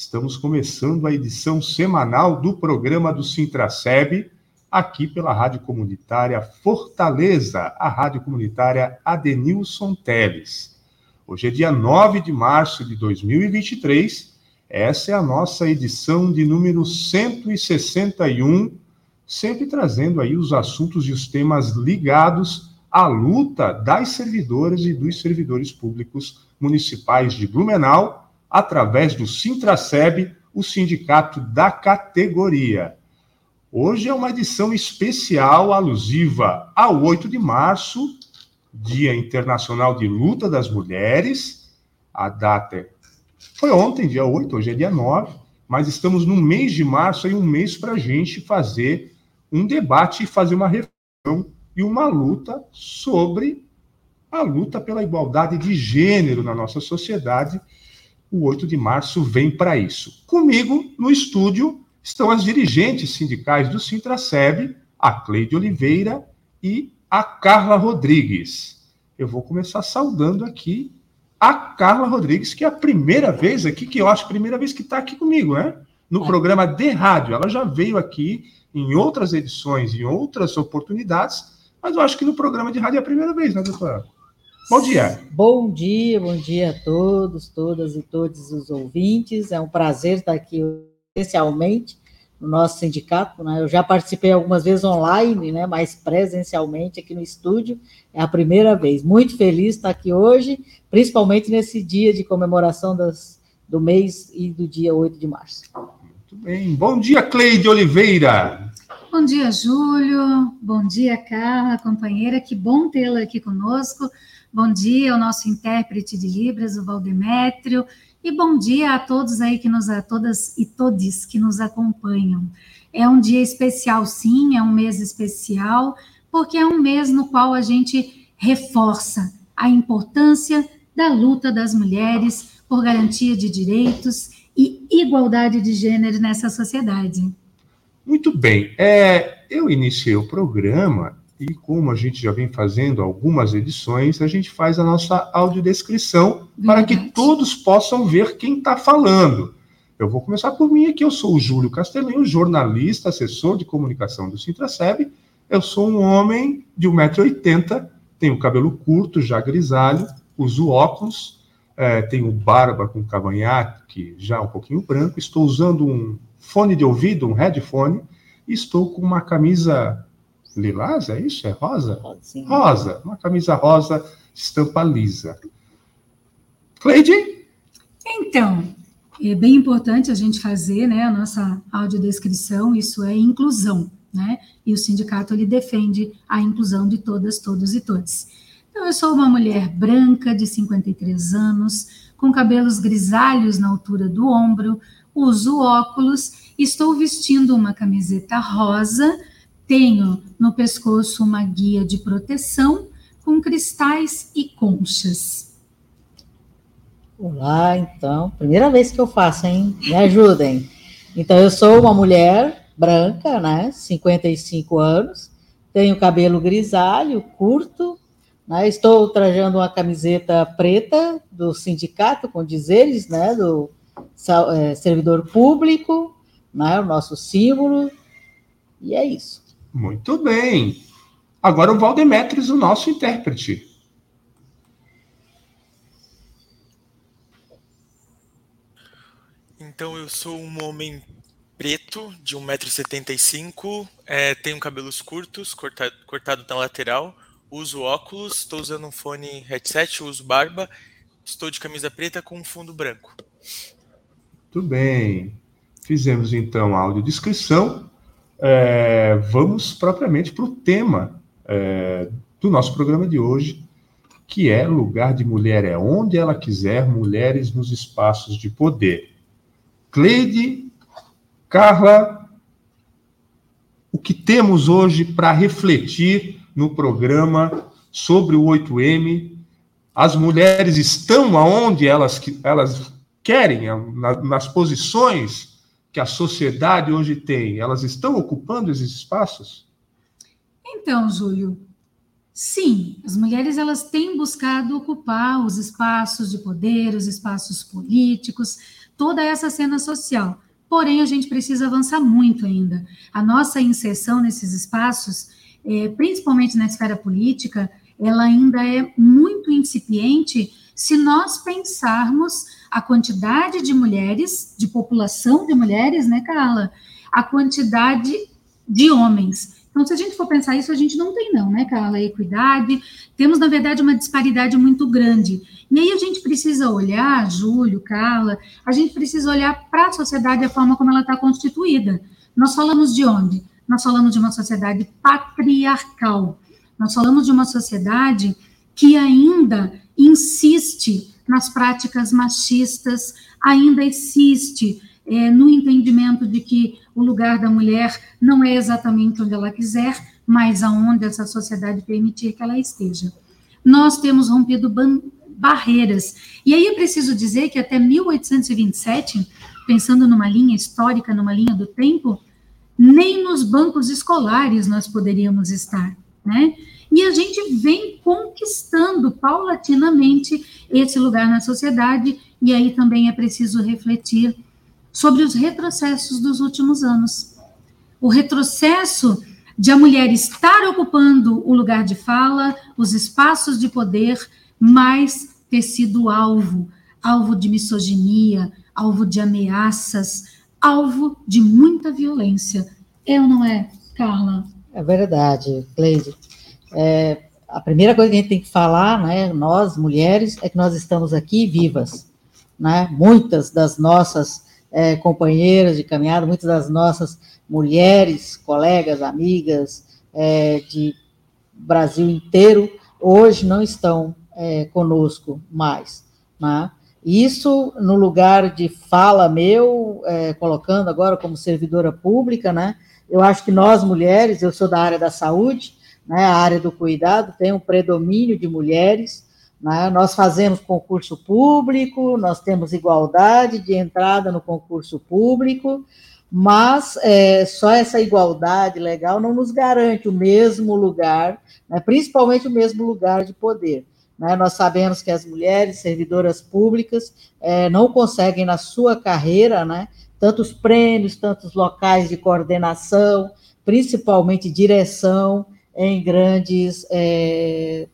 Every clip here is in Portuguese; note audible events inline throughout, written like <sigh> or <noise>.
Estamos começando a edição semanal do programa do Sintraceb, aqui pela Rádio Comunitária Fortaleza, a Rádio Comunitária Adenilson Teles. Hoje é dia 9 de março de 2023, essa é a nossa edição de número 161, sempre trazendo aí os assuntos e os temas ligados à luta das servidoras e dos servidores públicos municipais de Blumenau através do Sintraceb, o sindicato da categoria. Hoje é uma edição especial alusiva ao 8 de março, Dia Internacional de Luta das Mulheres. A data foi ontem, dia 8, hoje é dia 9, mas estamos no mês de março, aí um mês para a gente fazer um debate e fazer uma reflexão e uma luta sobre a luta pela igualdade de gênero na nossa sociedade o 8 de março vem para isso. Comigo, no estúdio, estão as dirigentes sindicais do Sintraceb, a Cleide Oliveira e a Carla Rodrigues. Eu vou começar saudando aqui a Carla Rodrigues, que é a primeira vez aqui, que eu acho a primeira vez que está aqui comigo, né? No é. programa de rádio. Ela já veio aqui em outras edições, em outras oportunidades, mas eu acho que no programa de rádio é a primeira vez, né, doutora? Bom dia. Bom dia, bom dia a todos, todas e todos os ouvintes. É um prazer estar aqui especialmente no nosso sindicato. Né? Eu já participei algumas vezes online, né? mas presencialmente aqui no estúdio. É a primeira vez. Muito feliz estar aqui hoje, principalmente nesse dia de comemoração das, do mês e do dia 8 de março. Muito bem. Bom dia, Cleide Oliveira. Bom dia, Júlio. Bom dia, Carla, companheira. Que bom tê-la aqui conosco. Bom dia ao nosso intérprete de Libras, o Valdemétrio, e bom dia a todos aí que nos, a todas e todes que nos acompanham. É um dia especial, sim, é um mês especial, porque é um mês no qual a gente reforça a importância da luta das mulheres por garantia de direitos e igualdade de gênero nessa sociedade. Muito bem. É, eu iniciei o programa e como a gente já vem fazendo algumas edições, a gente faz a nossa audiodescrição Verdade. para que todos possam ver quem está falando. Eu vou começar por mim aqui. Eu sou o Júlio Castelinho, jornalista, assessor de comunicação do Sintraceb. Eu sou um homem de 1,80m, tenho cabelo curto, já grisalho, uso óculos, é, tenho barba com cavanhaque já um pouquinho branco, estou usando um fone de ouvido, um headphone, e estou com uma camisa lilás, é isso? É rosa? Sim. Rosa, uma camisa rosa, estampa lisa. Cleide? Então, é bem importante a gente fazer né, a nossa audiodescrição, isso é inclusão, né? E o sindicato ele defende a inclusão de todas, todos e todos. Então, eu sou uma mulher branca de 53 anos, com cabelos grisalhos na altura do ombro, uso óculos, estou vestindo uma camiseta rosa tenho no pescoço uma guia de proteção com cristais e conchas. Olá, então, primeira vez que eu faço, hein? Me ajudem. Então, eu sou uma mulher branca, né? 55 anos, tenho cabelo grisalho, curto, né? Estou trajando uma camiseta preta do sindicato, com dizeres, né? Do é, servidor público, né? O nosso símbolo, e é isso. Muito bem. Agora o Valdemetres, o nosso intérprete. Então eu sou um homem preto, de 1,75m, é, tenho cabelos curtos, cortado, cortado na lateral, uso óculos, estou usando um fone headset, uso barba, estou de camisa preta com um fundo branco. Muito bem. Fizemos então a audiodescrição é, vamos propriamente para o tema é, do nosso programa de hoje, que é lugar de mulher é onde ela quiser, mulheres nos espaços de poder. Cleide, Carla, o que temos hoje para refletir no programa sobre o 8M. As mulheres estão aonde elas, elas querem, nas posições que a sociedade hoje tem, elas estão ocupando esses espaços? Então, Júlio, sim, as mulheres elas têm buscado ocupar os espaços de poder, os espaços políticos, toda essa cena social. Porém, a gente precisa avançar muito ainda. A nossa inserção nesses espaços, é, principalmente na esfera política, ela ainda é muito incipiente se nós pensarmos a quantidade de mulheres, de população de mulheres, né, Carla? A quantidade de homens. Então, se a gente for pensar isso, a gente não tem, não, né, Carla? Equidade. Temos, na verdade, uma disparidade muito grande. E aí a gente precisa olhar, Júlio, Carla, a gente precisa olhar para a sociedade, a forma como ela está constituída. Nós falamos de onde? Nós falamos de uma sociedade patriarcal. Nós falamos de uma sociedade que ainda insiste nas práticas machistas, ainda insiste é, no entendimento de que o lugar da mulher não é exatamente onde ela quiser, mas aonde essa sociedade permitir que ela esteja. Nós temos rompido barreiras. E aí é preciso dizer que até 1827, pensando numa linha histórica, numa linha do tempo, nem nos bancos escolares nós poderíamos estar, né? E a gente vem conquistando paulatinamente esse lugar na sociedade, e aí também é preciso refletir sobre os retrocessos dos últimos anos. O retrocesso de a mulher estar ocupando o lugar de fala, os espaços de poder, mas ter sido alvo, alvo de misoginia, alvo de ameaças, alvo de muita violência. É ou não é, Carla? É verdade, Cleide. É, a primeira coisa que a gente tem que falar, né, nós, mulheres, é que nós estamos aqui vivas. Né? Muitas das nossas é, companheiras de caminhada, muitas das nossas mulheres, colegas, amigas é, de Brasil inteiro, hoje não estão é, conosco mais. Né? Isso no lugar de fala meu, é, colocando agora como servidora pública, né? Eu acho que nós mulheres, eu sou da área da saúde, né? A área do cuidado tem um predomínio de mulheres. Né? Nós fazemos concurso público, nós temos igualdade de entrada no concurso público, mas é, só essa igualdade legal não nos garante o mesmo lugar, né? principalmente o mesmo lugar de poder. Né? Nós sabemos que as mulheres servidoras públicas é, não conseguem, na sua carreira, né, tantos prêmios, tantos locais de coordenação, principalmente direção em grandes é,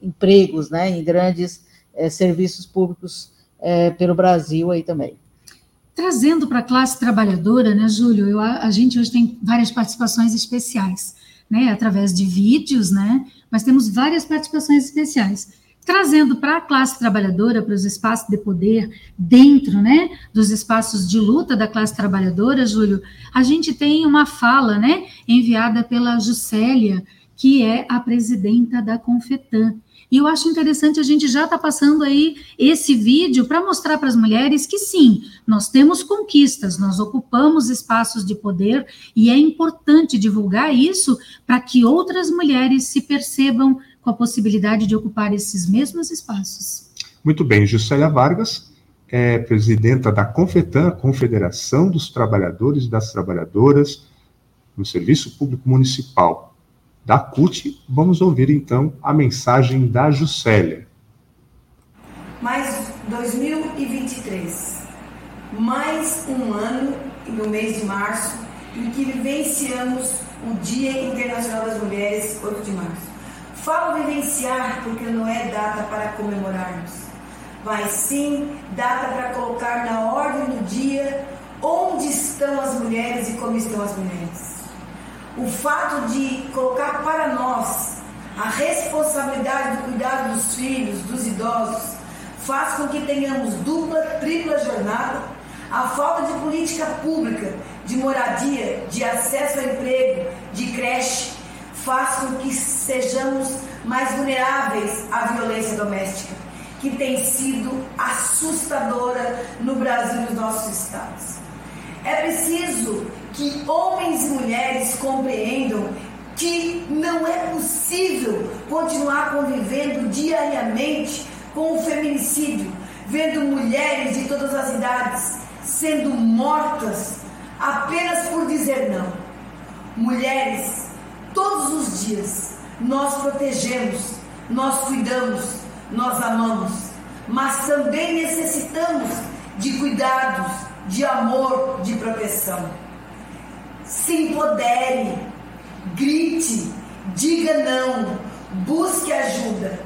empregos, né, em grandes é, serviços públicos é, pelo Brasil aí também. Trazendo para a classe trabalhadora, né, Júlio, eu, a, a gente hoje tem várias participações especiais né, através de vídeos, né, mas temos várias participações especiais, trazendo para a classe trabalhadora, para os espaços de poder, dentro, né, dos espaços de luta da classe trabalhadora, Júlio, a gente tem uma fala, né, enviada pela Juscelia, que é a presidenta da Confetan, e eu acho interessante a gente já estar tá passando aí esse vídeo para mostrar para as mulheres que sim, nós temos conquistas, nós ocupamos espaços de poder e é importante divulgar isso para que outras mulheres se percebam com a possibilidade de ocupar esses mesmos espaços. Muito bem, Juscelia Vargas é presidenta da Confetan, Confederação dos Trabalhadores e das Trabalhadoras no Serviço Público Municipal da CUT, vamos ouvir então a mensagem da Juscelia. Mais 2023, mais um ano no mês de março em que vivenciamos o Dia Internacional das Mulheres, 8 de março. Falo vivenciar porque não é data para comemorarmos, mas sim data para colocar na ordem do dia onde estão as mulheres e como estão as mulheres. O fato de colocar para nós a responsabilidade do cuidado dos filhos, dos idosos, faz com que tenhamos dupla, tripla jornada, a falta de política pública, de moradia, de acesso ao emprego, de creche, faz com que sejamos mais vulneráveis à violência doméstica, que tem sido assustadora no Brasil e nos nossos estados. É preciso que homens e mulheres compreendam que não é possível continuar convivendo diariamente com o feminicídio, vendo mulheres de todas as idades sendo mortas apenas por dizer não. Mulheres, todos os dias nós protegemos, nós cuidamos, nós amamos, mas também necessitamos de cuidados, de amor, de proteção. Se empodere, grite, diga não, busque ajuda,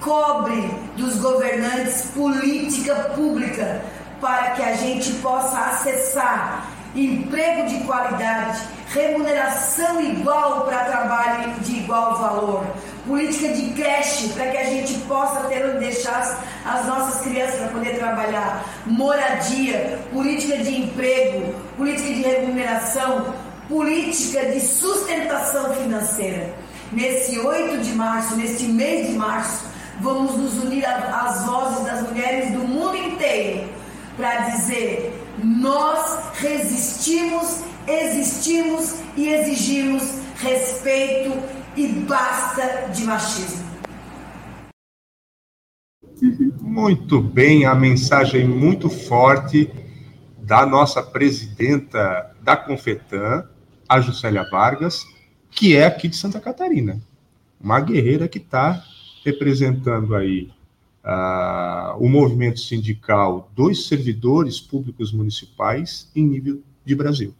cobre dos governantes política pública para que a gente possa acessar emprego de qualidade, remuneração igual para trabalho de igual valor, política de creche para que a gente possa ter onde deixar as nossas crianças para poder trabalhar, moradia, política de emprego, política de remuneração, política de sustentação financeira. Nesse 8 de março, neste mês de março, vamos nos unir às vozes das mulheres do mundo inteiro para dizer: nós resistimos, existimos e exigimos respeito e basta de machismo. Muito bem, a mensagem muito forte da nossa presidenta da Confetan, a Juscelia Vargas, que é aqui de Santa Catarina. Uma guerreira que está representando aí o movimento sindical dos servidores públicos municipais em nível de Brasil.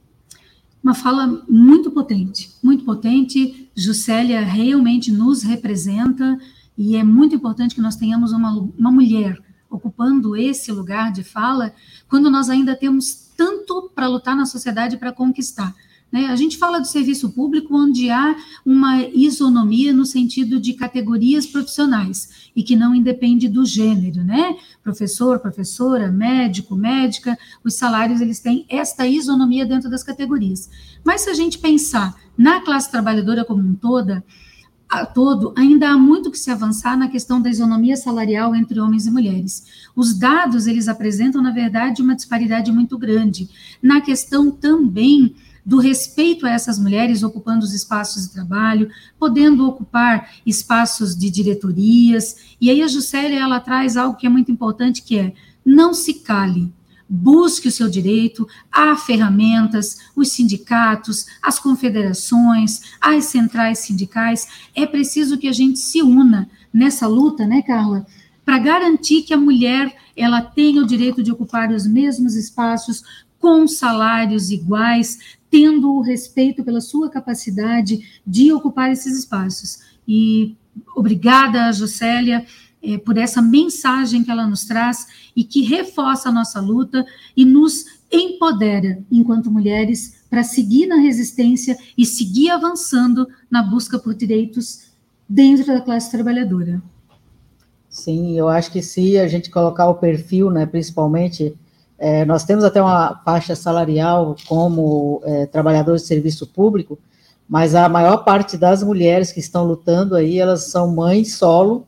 Uma fala muito potente, muito potente. Juscelia realmente nos representa e é muito importante que nós tenhamos uma, uma mulher ocupando esse lugar de fala quando nós ainda temos tanto para lutar na sociedade para conquistar. Né? A gente fala do serviço público onde há uma isonomia no sentido de categorias profissionais e que não independe do gênero, né? Professor, professora, médico, médica, os salários eles têm esta isonomia dentro das categorias. Mas se a gente pensar na classe trabalhadora como um toda, a todo, ainda há muito que se avançar na questão da isonomia salarial entre homens e mulheres. Os dados, eles apresentam, na verdade, uma disparidade muito grande. Na questão também do respeito a essas mulheres ocupando os espaços de trabalho, podendo ocupar espaços de diretorias. E aí a Juscelia, ela traz algo que é muito importante, que é não se cale, busque o seu direito, há ferramentas, os sindicatos, as confederações, as centrais sindicais, é preciso que a gente se una nessa luta, né, Carla, para garantir que a mulher ela tenha o direito de ocupar os mesmos espaços com salários iguais, tendo o respeito pela sua capacidade de ocupar esses espaços. E obrigada, Josélia, é, por essa mensagem que ela nos traz e que reforça a nossa luta e nos empodera, enquanto mulheres, para seguir na resistência e seguir avançando na busca por direitos dentro da classe trabalhadora. Sim, eu acho que se a gente colocar o perfil, né, principalmente é, nós temos até uma faixa salarial como é, trabalhadores de serviço público, mas a maior parte das mulheres que estão lutando aí, elas são mães solo,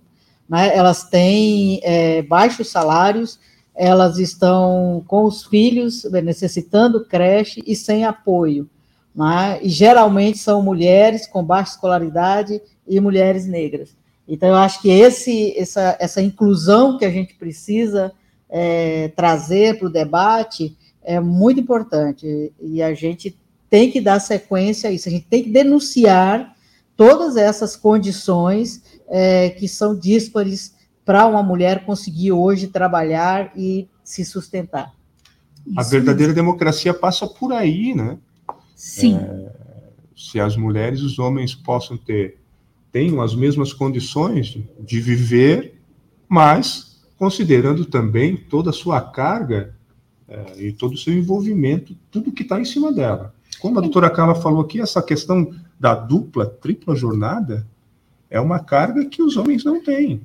né, elas têm é, baixos salários, elas estão com os filhos necessitando creche e sem apoio. Né, e geralmente são mulheres com baixa escolaridade e mulheres negras. Então, eu acho que esse, essa, essa inclusão que a gente precisa é, trazer para o debate é muito importante e a gente tem que dar sequência a isso, a gente tem que denunciar todas essas condições é, que são díspares para uma mulher conseguir hoje trabalhar e se sustentar. A verdadeira democracia passa por aí, né? Sim. É, se as mulheres e os homens possam ter, tenham as mesmas condições de viver, mas considerando também toda a sua carga é, e todo o seu envolvimento, tudo que está em cima dela. Como a doutora Carla falou aqui, essa questão da dupla, tripla jornada é uma carga que os homens não têm.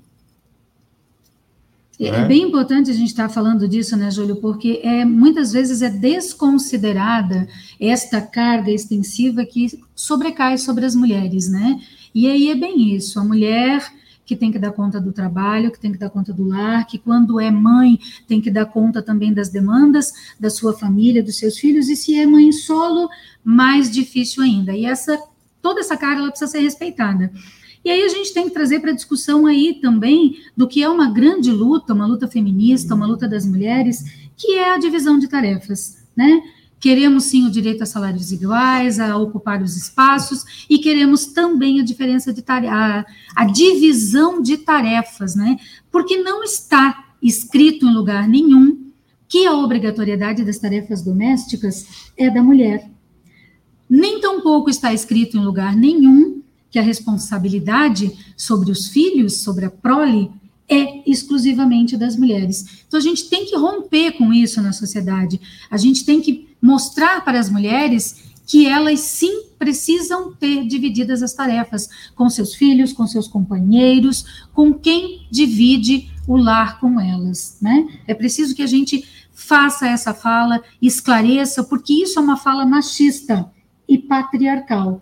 É, é bem importante a gente estar tá falando disso, né, Júlio, porque é, muitas vezes é desconsiderada esta carga extensiva que sobrecai sobre as mulheres, né? E aí é bem isso, a mulher que tem que dar conta do trabalho, que tem que dar conta do lar, que quando é mãe tem que dar conta também das demandas da sua família, dos seus filhos, e se é mãe solo, mais difícil ainda. E essa toda essa carga ela precisa ser respeitada. E aí a gente tem que trazer para a discussão aí também do que é uma grande luta, uma luta feminista, uma luta das mulheres, que é a divisão de tarefas, né? Queremos sim o direito a salários iguais, a ocupar os espaços, e queremos também a diferença de tarefa, a divisão de tarefas, né? Porque não está escrito em lugar nenhum que a obrigatoriedade das tarefas domésticas é da mulher. Nem tampouco está escrito em lugar nenhum que a responsabilidade sobre os filhos, sobre a prole, é exclusivamente das mulheres. Então a gente tem que romper com isso na sociedade. A gente tem que mostrar para as mulheres que elas sim precisam ter divididas as tarefas com seus filhos, com seus companheiros, com quem divide o lar com elas, né? É preciso que a gente faça essa fala, esclareça, porque isso é uma fala machista e patriarcal.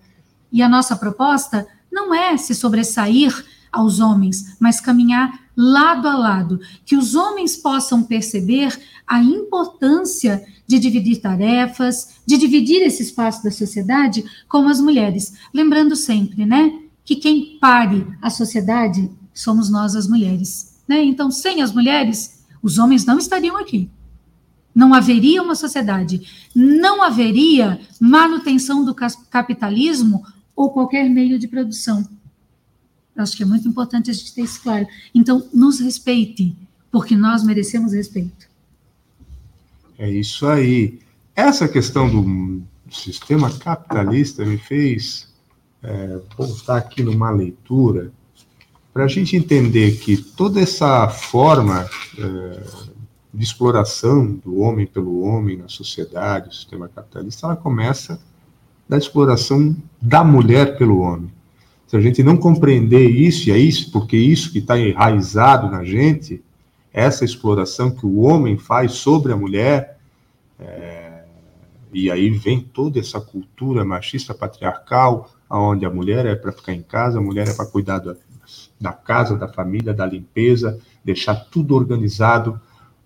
E a nossa proposta não é se sobressair aos homens, mas caminhar lado a lado, que os homens possam perceber a importância de dividir tarefas, de dividir esse espaço da sociedade com as mulheres. Lembrando sempre, né, que quem pare a sociedade somos nós, as mulheres. Né? Então, sem as mulheres, os homens não estariam aqui. Não haveria uma sociedade, não haveria manutenção do capitalismo ou qualquer meio de produção. Acho que é muito importante a gente ter isso claro. Então, nos respeite, porque nós merecemos respeito. É isso aí. Essa questão do sistema capitalista me fez é, voltar aqui numa leitura para a gente entender que toda essa forma é, de exploração do homem pelo homem na sociedade, o sistema capitalista, ela começa da exploração da mulher pelo homem. Se a gente não compreender isso, e é isso, porque isso que está enraizado na gente, essa exploração que o homem faz sobre a mulher, é, e aí vem toda essa cultura machista patriarcal, onde a mulher é para ficar em casa, a mulher é para cuidar da, da casa, da família, da limpeza, deixar tudo organizado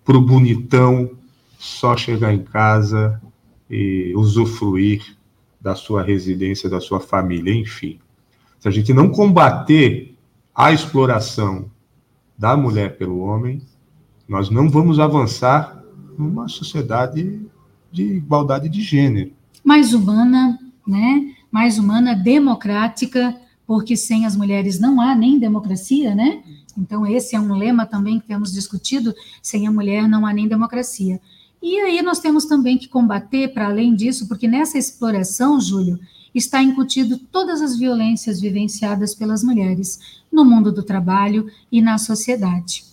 para o bonitão só chegar em casa e usufruir da sua residência, da sua família, enfim. Se a gente não combater a exploração da mulher pelo homem, nós não vamos avançar numa sociedade de igualdade de gênero. Mais humana, né? Mais humana, democrática, porque sem as mulheres não há nem democracia, né? Então, esse é um lema também que temos discutido: sem a mulher não há nem democracia. E aí nós temos também que combater, para além disso, porque nessa exploração, Júlio, está incutido todas as violências vivenciadas pelas mulheres no mundo do trabalho e na sociedade.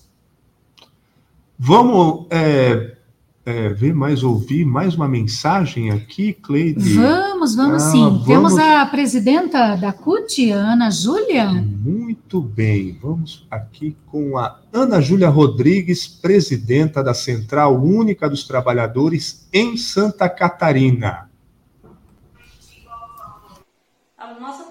Vamos é, é, ver mais, ouvir mais uma mensagem aqui, Cleide? Vamos, vamos ah, sim. Vamos... Temos a presidenta da CUT, Ana Júlia. Muito bem, vamos aqui com a Ana Júlia Rodrigues, presidenta da Central Única dos Trabalhadores em Santa Catarina.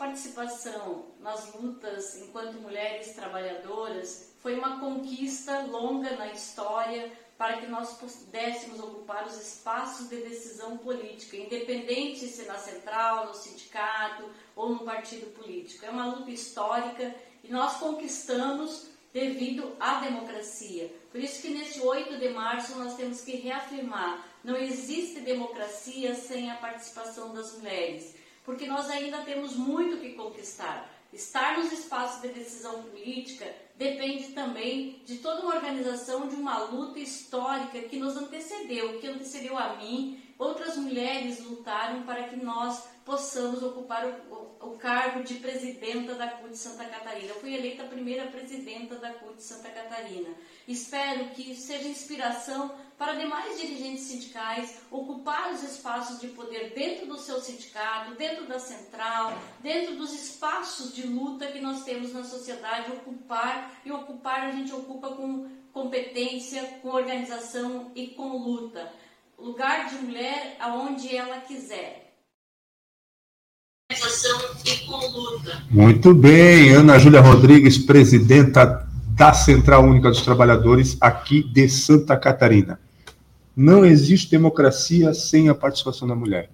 Participação nas lutas enquanto mulheres trabalhadoras foi uma conquista longa na história para que nós pudéssemos ocupar os espaços de decisão política, independente se na central, no sindicato ou no partido político. É uma luta histórica e nós conquistamos devido à democracia. Por isso que neste 8 de março nós temos que reafirmar, não existe democracia sem a participação das mulheres porque nós ainda temos muito que conquistar. Estar nos espaços de decisão política depende também de toda uma organização, de uma luta histórica que nos antecedeu, que antecedeu a mim. Outras mulheres lutaram para que nós possamos ocupar o, o, o cargo de presidenta da CUT Santa Catarina. Eu fui eleita a primeira presidenta da CUT Santa Catarina. Espero que seja inspiração para demais dirigentes sindicais ocupar os espaços de poder dentro do seu sindicato, dentro da central, dentro dos espaços de luta que nós temos na sociedade, ocupar e ocupar a gente ocupa com competência, com organização e com luta. Lugar de mulher aonde ela quiser coração e com luta. Muito bem, Ana Júlia Rodrigues, presidenta da Central Única dos Trabalhadores aqui de Santa Catarina. Não existe democracia sem a participação da mulher.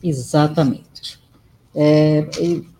Exatamente. É,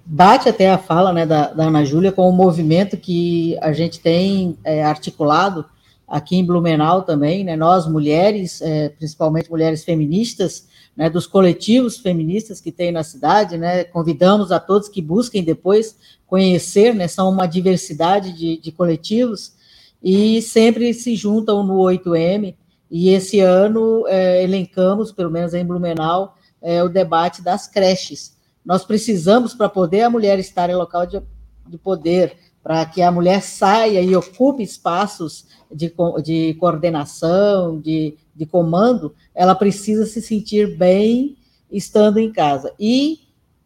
bate até a fala né, da, da Ana Júlia com o movimento que a gente tem é, articulado aqui em Blumenau também, né, nós mulheres, é, principalmente mulheres feministas, né, dos coletivos feministas que tem na cidade, né, convidamos a todos que busquem depois conhecer, né, são uma diversidade de, de coletivos, e sempre se juntam no 8M, e esse ano é, elencamos, pelo menos em Blumenau, é, o debate das creches. Nós precisamos, para poder a mulher estar em local de, de poder, para que a mulher saia e ocupe espaços de, de coordenação, de, de comando, ela precisa se sentir bem estando em casa. E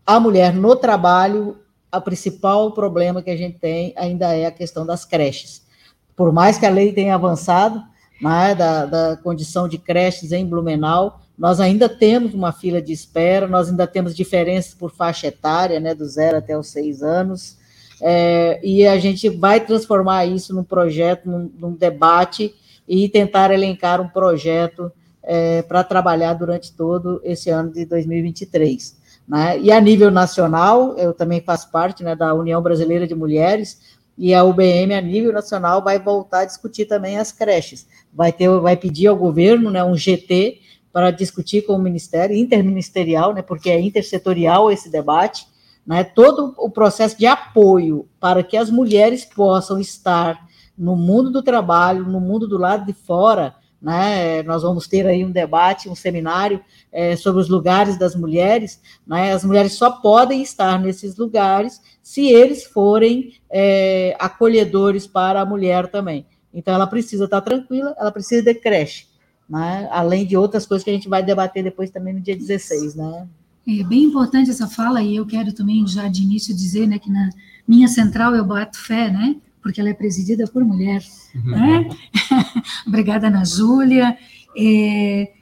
a mulher no trabalho, o principal problema que a gente tem ainda é a questão das creches. Por mais que a lei tenha avançado, né, da, da condição de creches em Blumenau, nós ainda temos uma fila de espera, nós ainda temos diferenças por faixa etária, né, do zero até os seis anos, é, e a gente vai transformar isso num projeto, num, num debate, e tentar elencar um projeto é, para trabalhar durante todo esse ano de 2023. Né? E a nível nacional, eu também faço parte né, da União Brasileira de Mulheres, e a UBM, a nível nacional, vai voltar a discutir também as creches. Vai, ter, vai pedir ao governo né, um GT para discutir com o Ministério, interministerial, né, porque é intersetorial esse debate, né, todo o processo de apoio para que as mulheres possam estar no mundo do trabalho, no mundo do lado de fora, né, nós vamos ter aí um debate, um seminário é, sobre os lugares das mulheres, né, as mulheres só podem estar nesses lugares se eles forem é, acolhedores para a mulher também. Então, ela precisa estar tranquila, ela precisa de creche, né? além de outras coisas que a gente vai debater depois também no dia 16, né? É bem importante essa fala, e eu quero também já de início dizer né, que na minha central eu bato fé, né? Porque ela é presidida por mulher. Uhum. Né? <laughs> Obrigada, Ana Júlia. É,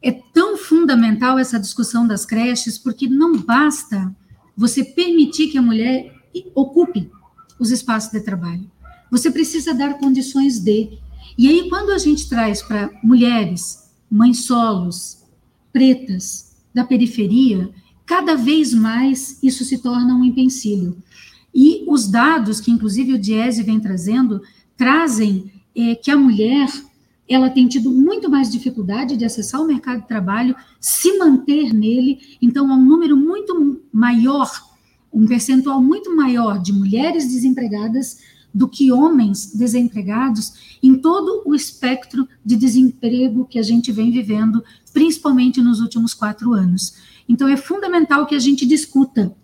é tão fundamental essa discussão das creches, porque não basta você permitir que a mulher ocupe os espaços de trabalho. Você precisa dar condições de. E aí, quando a gente traz para mulheres, mães solos, pretas, da periferia, cada vez mais isso se torna um empecilho. E os dados que, inclusive, o Diese vem trazendo, trazem é, que a mulher ela tem tido muito mais dificuldade de acessar o mercado de trabalho, se manter nele, então há um número muito maior, um percentual muito maior de mulheres desempregadas do que homens desempregados em todo o espectro de desemprego que a gente vem vivendo, principalmente nos últimos quatro anos. Então, é fundamental que a gente discuta.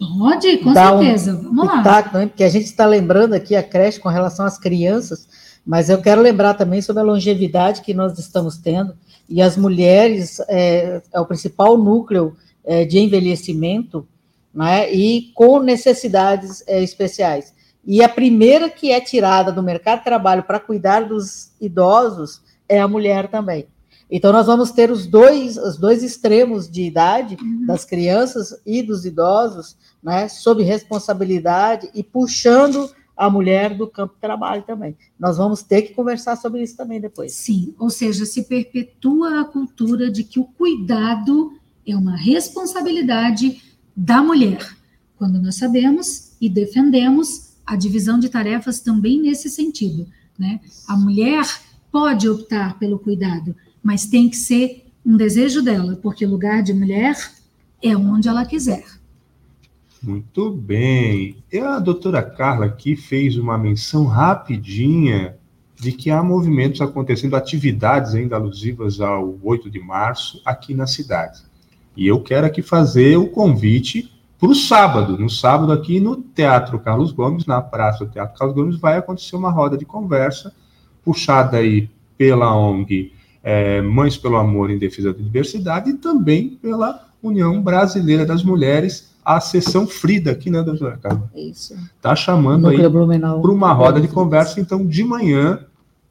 Pode, com certeza. Um Vamos lá. Tato, né? Porque a gente está lembrando aqui a creche com relação às crianças, mas eu quero lembrar também sobre a longevidade que nós estamos tendo, e as mulheres é, é o principal núcleo é, de envelhecimento né, e com necessidades é, especiais. E a primeira que é tirada do mercado de trabalho para cuidar dos idosos é a mulher também. Então, nós vamos ter os dois, os dois extremos de idade, uhum. das crianças e dos idosos, né, sob responsabilidade e puxando a mulher do campo de trabalho também. Nós vamos ter que conversar sobre isso também depois. Sim, ou seja, se perpetua a cultura de que o cuidado é uma responsabilidade da mulher, quando nós sabemos e defendemos a divisão de tarefas também nesse sentido. Né? A mulher pode optar pelo cuidado, mas tem que ser um desejo dela, porque lugar de mulher é onde ela quiser. Muito bem. E a doutora Carla aqui fez uma menção rapidinha de que há movimentos acontecendo, atividades ainda alusivas ao 8 de março aqui na cidade. E eu quero aqui fazer o convite para o sábado. No sábado, aqui no Teatro Carlos Gomes, na Praça do Teatro Carlos Gomes, vai acontecer uma roda de conversa puxada aí pela ONG é, Mães pelo Amor em Defesa da Diversidade e também pela União Brasileira das Mulheres, a sessão Frida aqui, né, doutora Carla? Isso. Está chamando aí para uma roda de conversa, então, de manhã,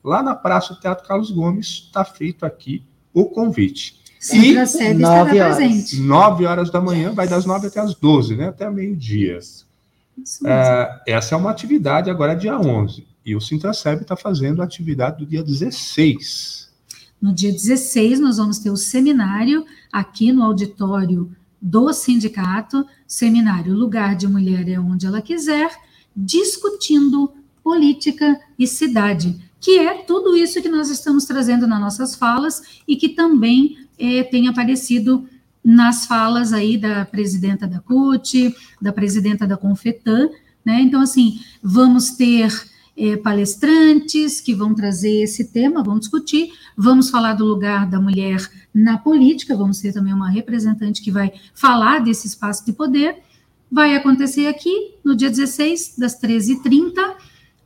lá na Praça do Teatro Carlos Gomes, está feito aqui o convite. Sede estará horas. presente. 9 horas da manhã, vai das 9 até as 12, né? Até meio-dia. É, essa é uma atividade agora dia 11. E o Sintraceb está fazendo a atividade do dia 16. No dia 16, nós vamos ter o seminário aqui no auditório do sindicato, seminário Lugar de Mulher é onde ela quiser, discutindo política e cidade, que é tudo isso que nós estamos trazendo nas nossas falas e que também é, tem aparecido nas falas aí da presidenta da CUT, da presidenta da Confetan, né? Então, assim, vamos ter é, palestrantes que vão trazer esse tema, vão discutir, vamos falar do lugar da mulher na política, vamos ter também uma representante que vai falar desse espaço de poder. Vai acontecer aqui no dia 16, das 13h30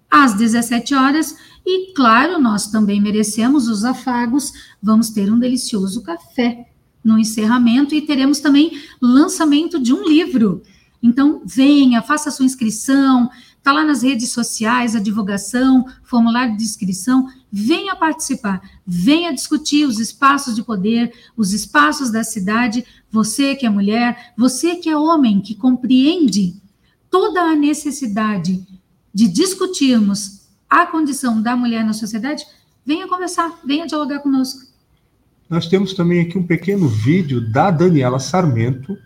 às 17 horas. E, claro, nós também merecemos os afagos, vamos ter um delicioso café no encerramento e teremos também lançamento de um livro. Então, venha, faça sua inscrição, Está lá nas redes sociais, a divulgação, formulário de inscrição. Venha participar, venha discutir os espaços de poder, os espaços da cidade. Você que é mulher, você que é homem, que compreende toda a necessidade de discutirmos a condição da mulher na sociedade, venha conversar, venha dialogar conosco. Nós temos também aqui um pequeno vídeo da Daniela Sarmento.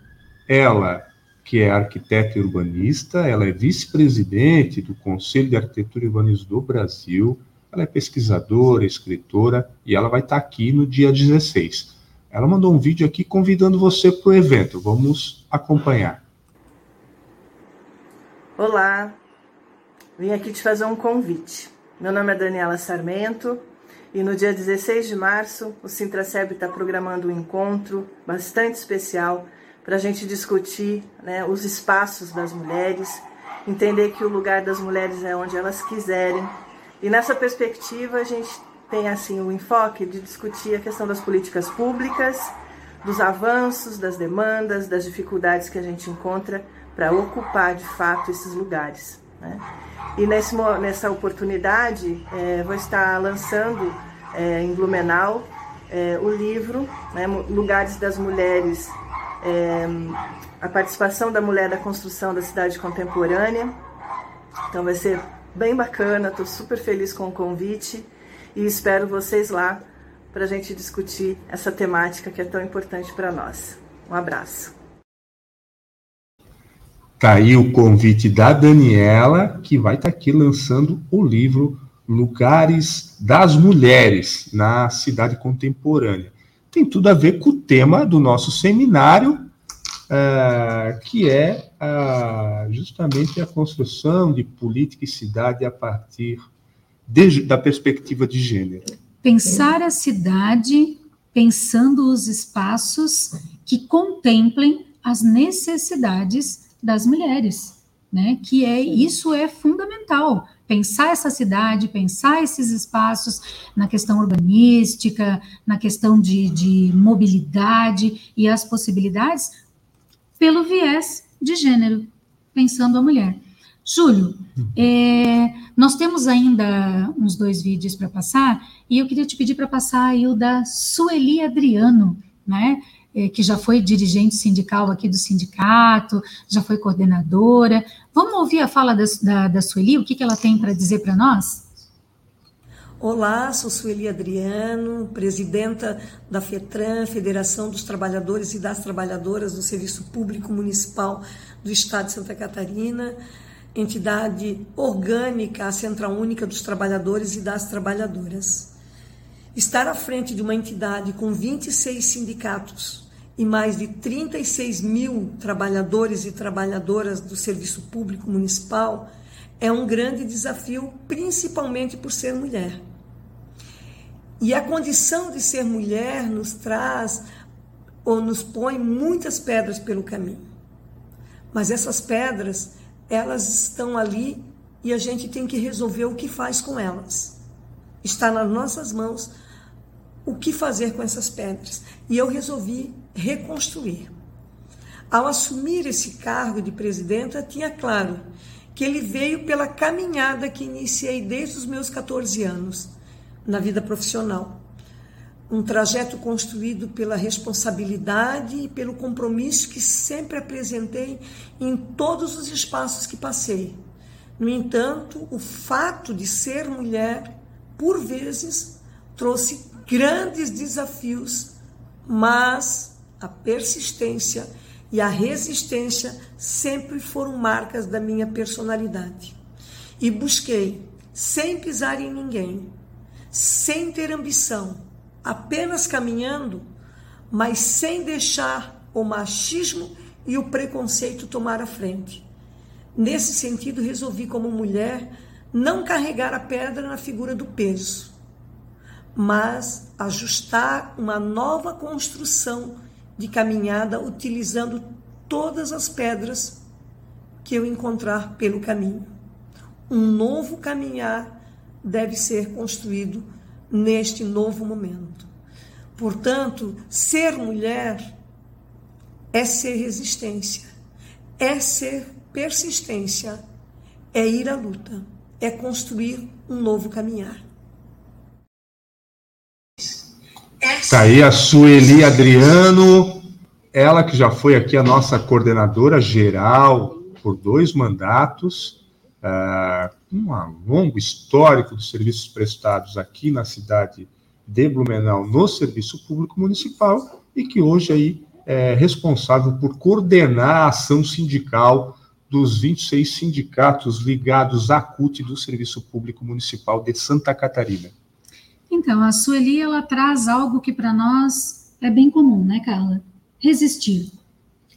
Ela que é arquiteta e urbanista, ela é vice-presidente do Conselho de Arquitetura e Urbanismo do Brasil, ela é pesquisadora, escritora, e ela vai estar aqui no dia 16. Ela mandou um vídeo aqui convidando você para o evento. Vamos acompanhar. Olá, vim aqui te fazer um convite. Meu nome é Daniela Sarmento e no dia 16 de março o Sintraceb está programando um encontro bastante especial para a gente discutir né, os espaços das mulheres, entender que o lugar das mulheres é onde elas quiserem. E nessa perspectiva a gente tem assim o enfoque de discutir a questão das políticas públicas, dos avanços, das demandas, das dificuldades que a gente encontra para ocupar de fato esses lugares. Né? E nesse, nessa oportunidade, é, vou estar lançando é, em Blumenau é, o livro né, Lugares das Mulheres é, a participação da mulher da construção da cidade contemporânea. Então vai ser bem bacana, estou super feliz com o convite e espero vocês lá para a gente discutir essa temática que é tão importante para nós. Um abraço. Tá aí o convite da Daniela, que vai estar tá aqui lançando o livro Lugares das Mulheres na Cidade Contemporânea tem tudo a ver com o tema do nosso seminário, uh, que é uh, justamente a construção de política e cidade a partir de, da perspectiva de gênero. Pensar a cidade pensando os espaços que contemplem as necessidades das mulheres, né? Que é isso é fundamental pensar essa cidade, pensar esses espaços na questão urbanística, na questão de, de mobilidade e as possibilidades pelo viés de gênero, pensando a mulher. Júlio, é, nós temos ainda uns dois vídeos para passar, e eu queria te pedir para passar aí o da Sueli Adriano, né? É, que já foi dirigente sindical aqui do sindicato, já foi coordenadora. Vamos ouvir a fala da, da, da Sueli, o que, que ela tem para dizer para nós? Olá, sou Sueli Adriano, presidenta da FETRAN, Federação dos Trabalhadores e das Trabalhadoras do Serviço Público Municipal do Estado de Santa Catarina, entidade orgânica, a Central Única dos Trabalhadores e das Trabalhadoras. Estar à frente de uma entidade com 26 sindicatos e mais de 36 mil trabalhadores e trabalhadoras do serviço público municipal é um grande desafio, principalmente por ser mulher. E a condição de ser mulher nos traz ou nos põe muitas pedras pelo caminho. Mas essas pedras, elas estão ali e a gente tem que resolver o que faz com elas. Está nas nossas mãos o que fazer com essas pedras. E eu resolvi reconstruir. Ao assumir esse cargo de presidenta, tinha claro que ele veio pela caminhada que iniciei desde os meus 14 anos na vida profissional. um trajeto construído pela responsabilidade e pelo compromisso que sempre apresentei em todos os espaços que passei. No entanto, o fato de ser mulher, por vezes, trouxe grandes desafios, mas a persistência e a resistência sempre foram marcas da minha personalidade. E busquei, sem pisar em ninguém, sem ter ambição, apenas caminhando, mas sem deixar o machismo e o preconceito tomar a frente. Nesse sentido, resolvi, como mulher, não carregar a pedra na figura do peso, mas ajustar uma nova construção de caminhada utilizando todas as pedras que eu encontrar pelo caminho. Um novo caminhar deve ser construído neste novo momento. Portanto, ser mulher é ser resistência, é ser persistência, é ir à luta, é construir um novo caminhar. Está aí a Sueli Adriano, ela que já foi aqui a nossa coordenadora geral por dois mandatos, uh, um longo histórico dos serviços prestados aqui na cidade de Blumenau no serviço público municipal e que hoje aí é responsável por coordenar a ação sindical dos 26 sindicatos ligados à CUT do Serviço Público Municipal de Santa Catarina. Então, a Sueli, ela traz algo que para nós é bem comum, né, Carla? Resistir.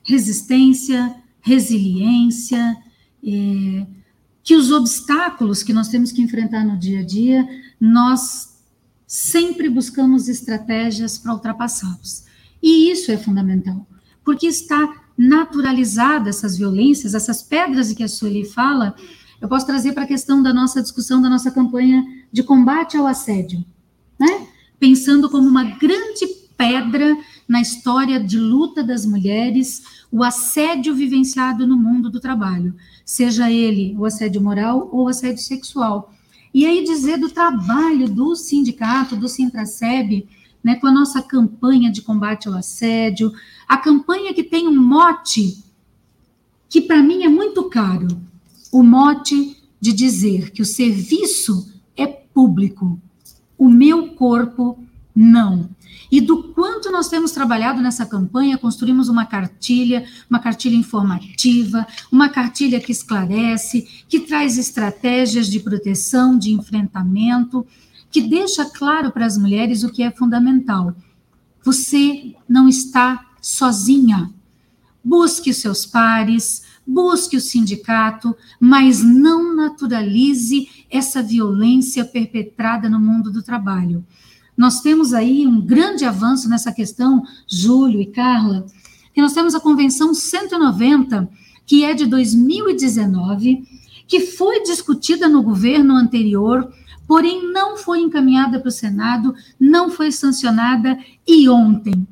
Resistência, resiliência, é, que os obstáculos que nós temos que enfrentar no dia a dia, nós sempre buscamos estratégias para ultrapassá-los. E isso é fundamental, porque está naturalizada essas violências, essas pedras que a Sueli fala, eu posso trazer para a questão da nossa discussão, da nossa campanha de combate ao assédio? Pensando como uma grande pedra na história de luta das mulheres, o assédio vivenciado no mundo do trabalho, seja ele o assédio moral ou o assédio sexual. E aí dizer do trabalho do sindicato, do Sintraceb, né, com a nossa campanha de combate ao assédio, a campanha que tem um mote que para mim é muito caro, o mote de dizer que o serviço é público, o meu corpo não e do quanto nós temos trabalhado nessa campanha, construímos uma cartilha, uma cartilha informativa, uma cartilha que esclarece, que traz estratégias de proteção, de enfrentamento, que deixa claro para as mulheres o que é fundamental. Você não está sozinha. Busque os seus pares, busque o sindicato, mas não naturalize essa violência perpetrada no mundo do trabalho. Nós temos aí um grande avanço nessa questão, Júlio e Carla, que nós temos a Convenção 190, que é de 2019, que foi discutida no governo anterior, porém não foi encaminhada para o Senado, não foi sancionada, e ontem,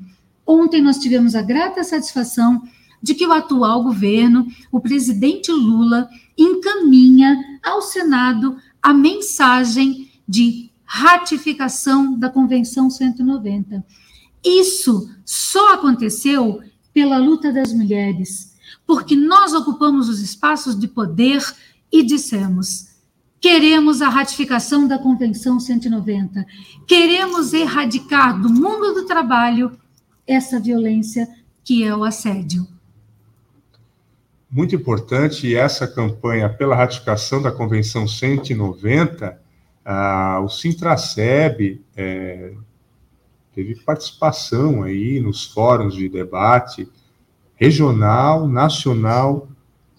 ontem nós tivemos a grata satisfação de que o atual governo, o presidente Lula, encaminha ao Senado a mensagem de ratificação da Convenção 190. Isso só aconteceu pela luta das mulheres, porque nós ocupamos os espaços de poder e dissemos: queremos a ratificação da Convenção 190, queremos erradicar do mundo do trabalho essa violência que é o assédio. Muito importante essa campanha pela ratificação da Convenção 190 ah, o Sintraceb é, teve participação aí nos fóruns de debate regional, nacional,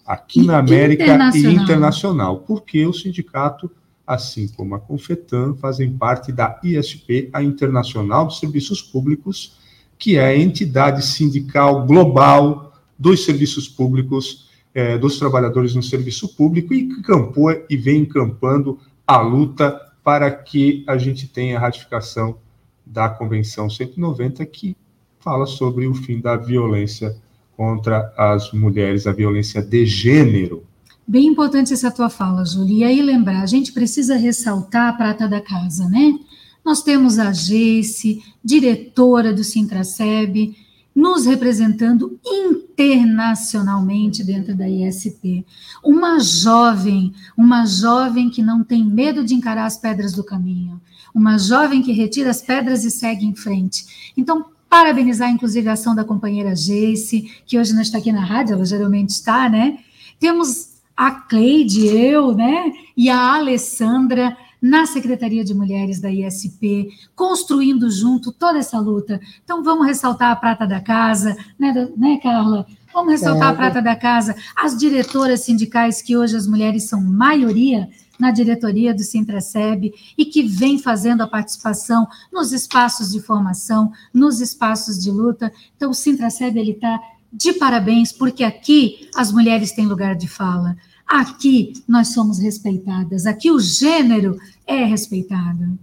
aqui e na América internacional. e internacional, porque o sindicato, assim como a Confetan, fazem parte da ISP, a Internacional de Serviços Públicos, que é a entidade sindical global dos serviços públicos, é, dos trabalhadores no serviço público, e campou e vem encampando a luta para que a gente tenha a ratificação da Convenção 190, que fala sobre o fim da violência contra as mulheres, a violência de gênero. Bem importante essa tua fala, Júlia. E aí lembrar, a gente precisa ressaltar a prata da casa, né? Nós temos a Geice, diretora do Sintraceb, nos representando internacionalmente dentro da ISP. Uma jovem, uma jovem que não tem medo de encarar as pedras do caminho, uma jovem que retira as pedras e segue em frente. Então, parabenizar inclusive a ação da companheira Jace, que hoje não está aqui na rádio, ela geralmente está, né? Temos a Cleide, eu, né? E a Alessandra na Secretaria de Mulheres da ISP, construindo junto toda essa luta. Então, vamos ressaltar a prata da casa, né, né Carla? Vamos ressaltar é, a prata da casa, as diretoras sindicais, que hoje as mulheres são maioria na diretoria do Sintraceb e que vem fazendo a participação nos espaços de formação, nos espaços de luta. Então, o Sintraceb ele está de parabéns, porque aqui as mulheres têm lugar de fala. Aqui nós somos respeitadas, aqui o gênero é respeitado.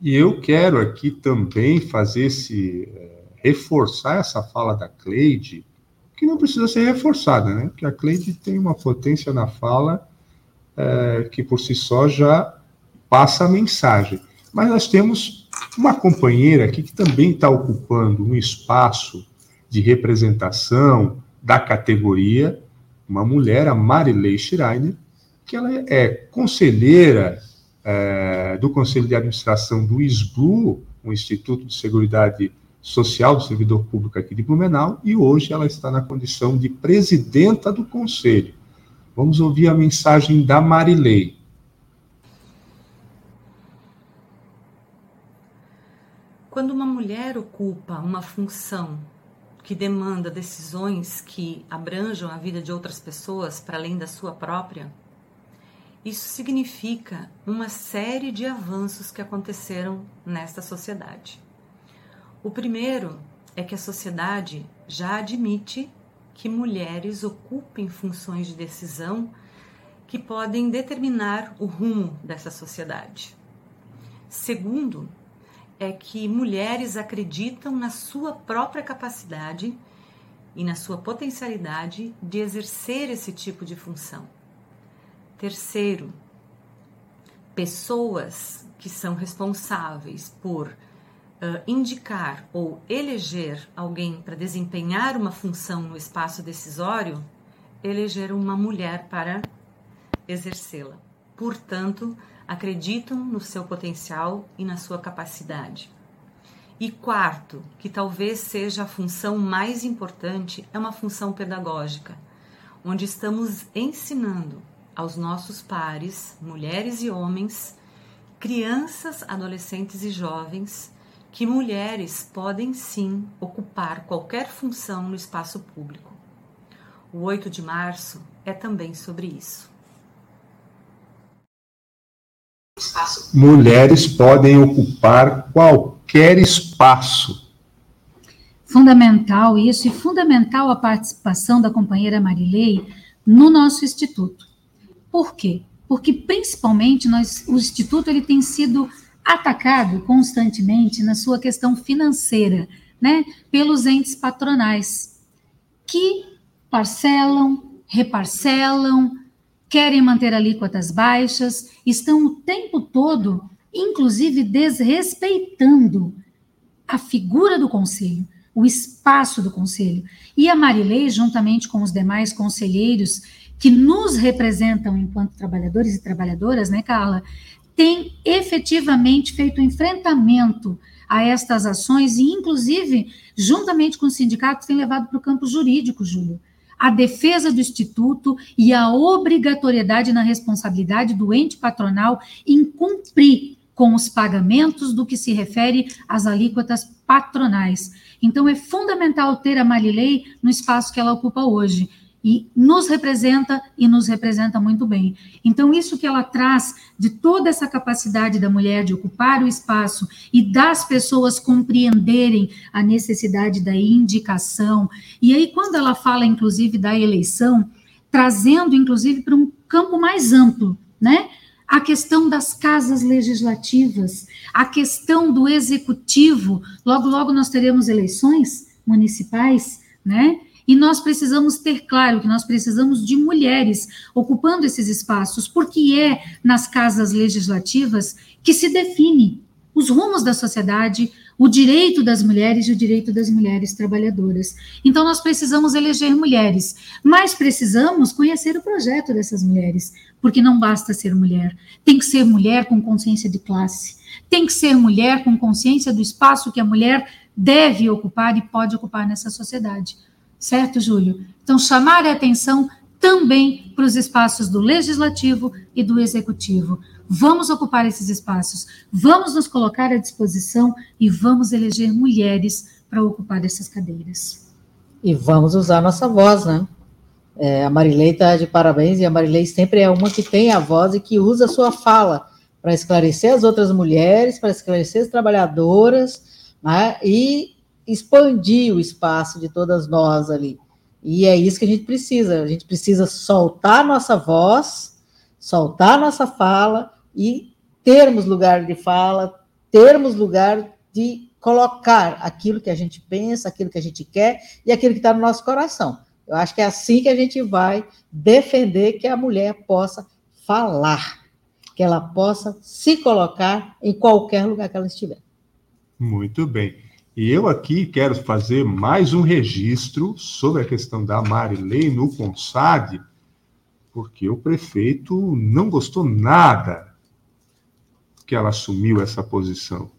E eu quero aqui também fazer esse é, reforçar essa fala da Cleide, que não precisa ser reforçada, né? Porque a Cleide tem uma potência na fala é, que por si só já passa a mensagem. Mas nós temos uma companheira aqui que também está ocupando um espaço de representação da categoria uma mulher, a Marilei Schreiner, que ela é conselheira é, do Conselho de Administração do ISBLU, o Instituto de Seguridade Social do Servidor Público aqui de Blumenau, e hoje ela está na condição de presidenta do Conselho. Vamos ouvir a mensagem da Marilei. Quando uma mulher ocupa uma função que demanda decisões que abranjam a vida de outras pessoas para além da sua própria, isso significa uma série de avanços que aconteceram nesta sociedade. O primeiro é que a sociedade já admite que mulheres ocupem funções de decisão que podem determinar o rumo dessa sociedade. Segundo, é que mulheres acreditam na sua própria capacidade e na sua potencialidade de exercer esse tipo de função. Terceiro, pessoas que são responsáveis por uh, indicar ou eleger alguém para desempenhar uma função no espaço decisório, elegeram uma mulher para exercê-la. Portanto, acreditam no seu potencial e na sua capacidade. E quarto, que talvez seja a função mais importante, é uma função pedagógica, onde estamos ensinando aos nossos pares, mulheres e homens, crianças, adolescentes e jovens, que mulheres podem sim ocupar qualquer função no espaço público. O 8 de março é também sobre isso. Mulheres podem ocupar qualquer espaço. Fundamental isso, e fundamental a participação da companheira Marilei no nosso instituto. Por quê? Porque principalmente nós, o instituto ele tem sido atacado constantemente na sua questão financeira, né, pelos entes patronais que parcelam, reparcelam, querem manter alíquotas baixas, estão o tempo todo, inclusive, desrespeitando a figura do conselho, o espaço do conselho. E a Marilei, juntamente com os demais conselheiros que nos representam enquanto trabalhadores e trabalhadoras, né, Carla, tem efetivamente feito enfrentamento a estas ações e, inclusive, juntamente com os sindicatos, tem levado para o campo jurídico, Júlio a defesa do Instituto e a obrigatoriedade na responsabilidade do ente patronal em cumprir com os pagamentos do que se refere às alíquotas patronais. Então, é fundamental ter a Marilei no espaço que ela ocupa hoje e nos representa e nos representa muito bem. Então, isso que ela traz de toda essa capacidade da mulher de ocupar o espaço e das pessoas compreenderem a necessidade da indicação. E aí, quando ela fala, inclusive, da eleição, trazendo, inclusive, para um campo mais amplo, né? A questão das casas legislativas, a questão do executivo, logo, logo nós teremos eleições municipais, né? E nós precisamos ter claro que nós precisamos de mulheres ocupando esses espaços, porque é nas casas legislativas que se define os rumos da sociedade, o direito das mulheres e o direito das mulheres trabalhadoras. Então, nós precisamos eleger mulheres, mas precisamos conhecer o projeto dessas mulheres, porque não basta ser mulher, tem que ser mulher com consciência de classe, tem que ser mulher com consciência do espaço que a mulher deve ocupar e pode ocupar nessa sociedade. Certo, Júlio? Então, chamar a atenção também para os espaços do legislativo e do executivo. Vamos ocupar esses espaços, vamos nos colocar à disposição e vamos eleger mulheres para ocupar essas cadeiras. E vamos usar nossa voz, né? É, a Marilei está de parabéns e a Marilei sempre é uma que tem a voz e que usa a sua fala para esclarecer as outras mulheres, para esclarecer as trabalhadoras né? e expandir o espaço de todas nós ali. E é isso que a gente precisa. A gente precisa soltar nossa voz, soltar nossa fala e termos lugar de fala, termos lugar de colocar aquilo que a gente pensa, aquilo que a gente quer e aquilo que está no nosso coração. Eu acho que é assim que a gente vai defender que a mulher possa falar, que ela possa se colocar em qualquer lugar que ela estiver. Muito bem. E eu aqui quero fazer mais um registro sobre a questão da Marilei no CONSAD, porque o prefeito não gostou nada que ela assumiu essa posição.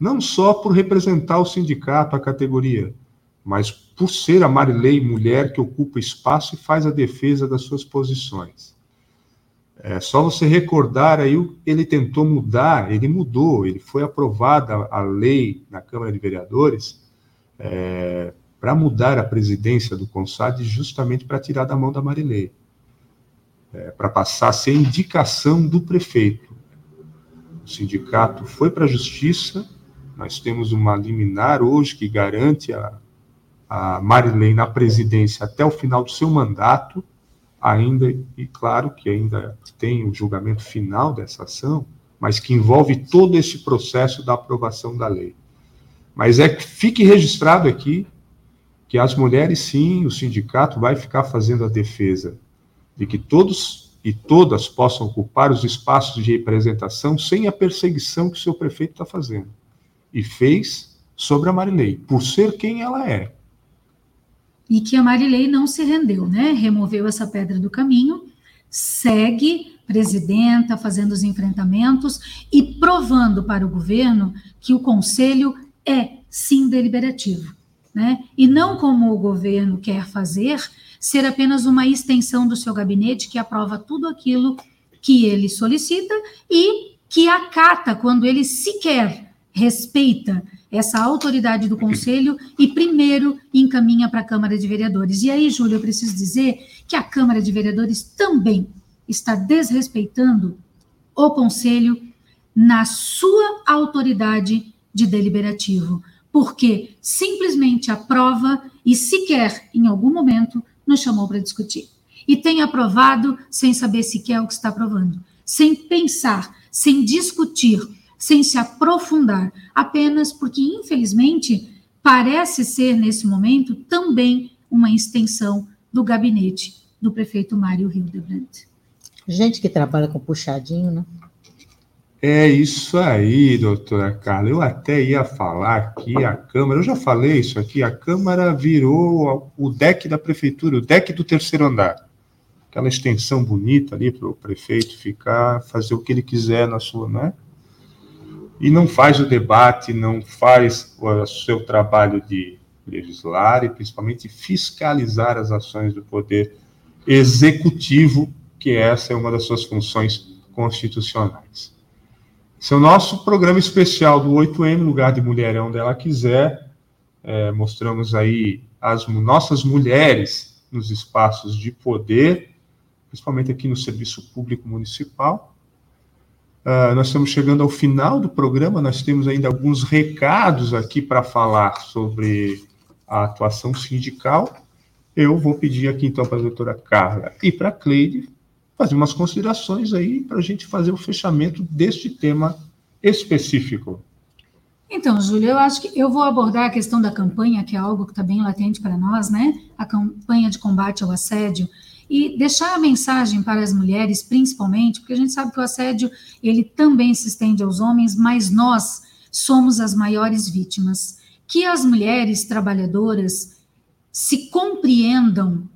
Não só por representar o sindicato, a categoria, mas por ser a Marilei mulher que ocupa espaço e faz a defesa das suas posições. É só você recordar aí, ele tentou mudar, ele mudou, ele foi aprovada a lei na Câmara de Vereadores é, para mudar a presidência do CONSAD justamente para tirar da mão da Marilei, é, para passar a ser indicação do prefeito. O sindicato foi para a justiça, nós temos uma liminar hoje que garante a, a Marilene na presidência até o final do seu mandato, ainda, e claro que ainda tem o julgamento final dessa ação, mas que envolve todo esse processo da aprovação da lei. Mas é que fique registrado aqui que as mulheres, sim, o sindicato vai ficar fazendo a defesa de que todos e todas possam ocupar os espaços de representação sem a perseguição que o seu prefeito está fazendo. E fez sobre a Marilei, por ser quem ela é. E que a Marilei não se rendeu, né? Removeu essa pedra do caminho, segue presidenta, fazendo os enfrentamentos e provando para o governo que o conselho é sim deliberativo, né? E não como o governo quer fazer, ser apenas uma extensão do seu gabinete que aprova tudo aquilo que ele solicita e que acata quando ele sequer respeita essa autoridade do conselho e primeiro encaminha para a Câmara de Vereadores. E aí, Júlio, eu preciso dizer que a Câmara de Vereadores também está desrespeitando o conselho na sua autoridade de deliberativo, porque simplesmente aprova e sequer em algum momento nos chamou para discutir. E tem aprovado sem saber sequer o que está aprovando, sem pensar, sem discutir, sem se aprofundar, apenas porque, infelizmente, parece ser, nesse momento, também uma extensão do gabinete do prefeito Mário Hildebrand. Gente que trabalha com puxadinho, né? É isso aí, doutora Carla. Eu até ia falar que a Câmara, eu já falei isso aqui, a Câmara virou o deck da Prefeitura, o deck do terceiro andar. Aquela extensão bonita ali para o prefeito ficar, fazer o que ele quiser na sua, né? E não faz o debate, não faz o seu trabalho de legislar e principalmente fiscalizar as ações do poder executivo, que essa é uma das suas funções constitucionais. Esse é o nosso programa especial do 8M, lugar de mulherão onde ela quiser. É, mostramos aí as nossas mulheres nos espaços de poder, principalmente aqui no serviço público municipal. Uh, nós estamos chegando ao final do programa, nós temos ainda alguns recados aqui para falar sobre a atuação sindical. Eu vou pedir aqui então para a doutora Carla e para a Cleide fazer umas considerações aí para a gente fazer o fechamento deste tema específico. Então, Júlia, eu acho que eu vou abordar a questão da campanha, que é algo que está bem latente para nós, né? A campanha de combate ao assédio. E deixar a mensagem para as mulheres, principalmente, porque a gente sabe que o assédio ele também se estende aos homens, mas nós somos as maiores vítimas. Que as mulheres trabalhadoras se compreendam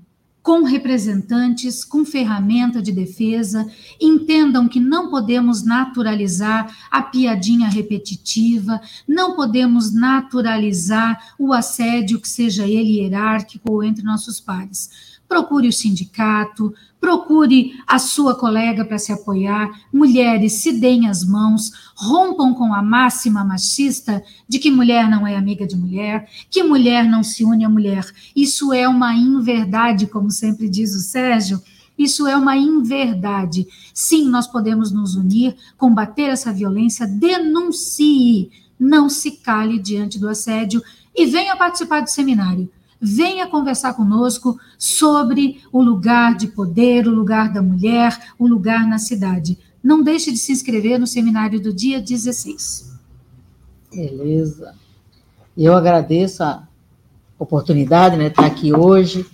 com representantes, com ferramenta de defesa, entendam que não podemos naturalizar a piadinha repetitiva, não podemos naturalizar o assédio, que seja ele hierárquico ou entre nossos pares procure o sindicato, procure a sua colega para se apoiar. Mulheres, se deem as mãos, rompam com a máxima machista de que mulher não é amiga de mulher, que mulher não se une a mulher. Isso é uma inverdade, como sempre diz o Sérgio. Isso é uma inverdade. Sim, nós podemos nos unir, combater essa violência, denuncie, não se cale diante do assédio e venha participar do seminário venha conversar conosco sobre o lugar de poder, o lugar da mulher, o lugar na cidade. Não deixe de se inscrever no seminário do dia 16. Beleza. Eu agradeço a oportunidade né, de estar aqui hoje.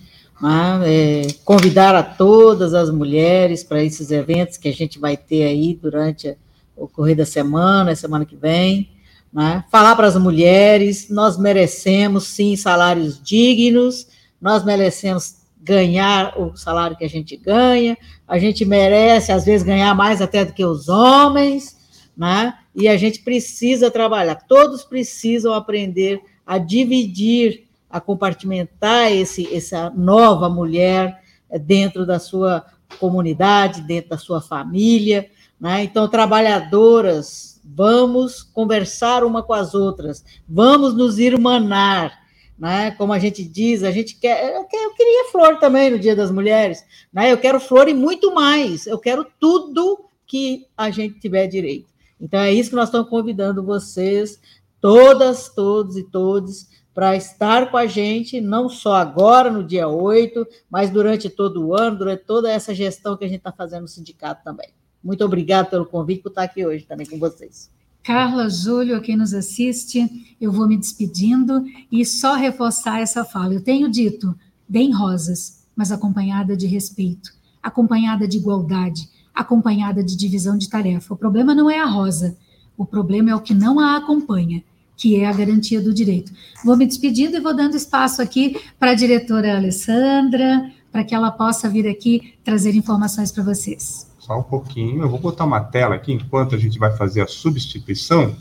É, convidar a todas as mulheres para esses eventos que a gente vai ter aí durante o correr da semana, semana que vem. Né? Falar para as mulheres, nós merecemos sim salários dignos, nós merecemos ganhar o salário que a gente ganha, a gente merece, às vezes, ganhar mais até do que os homens, né? e a gente precisa trabalhar, todos precisam aprender a dividir, a compartimentar esse, essa nova mulher dentro da sua comunidade, dentro da sua família. Né? Então, trabalhadoras vamos conversar uma com as outras, vamos nos irmanar, né? Como a gente diz, a gente quer, eu, eu queria flor também no Dia das Mulheres, né? Eu quero flor e muito mais, eu quero tudo que a gente tiver direito. Então é isso que nós estamos convidando vocês, todas, todos e todos, para estar com a gente, não só agora, no dia 8, mas durante todo o ano, durante toda essa gestão que a gente está fazendo no sindicato também. Muito obrigada pelo convite, por estar aqui hoje também com vocês. Carla, Júlio, quem nos assiste, eu vou me despedindo e só reforçar essa fala. Eu tenho dito, deem rosas, mas acompanhada de respeito, acompanhada de igualdade, acompanhada de divisão de tarefa. O problema não é a rosa, o problema é o que não a acompanha, que é a garantia do direito. Vou me despedindo e vou dando espaço aqui para a diretora Alessandra, para que ela possa vir aqui trazer informações para vocês. Só um pouquinho. Eu vou botar uma tela aqui enquanto a gente vai fazer a substituição.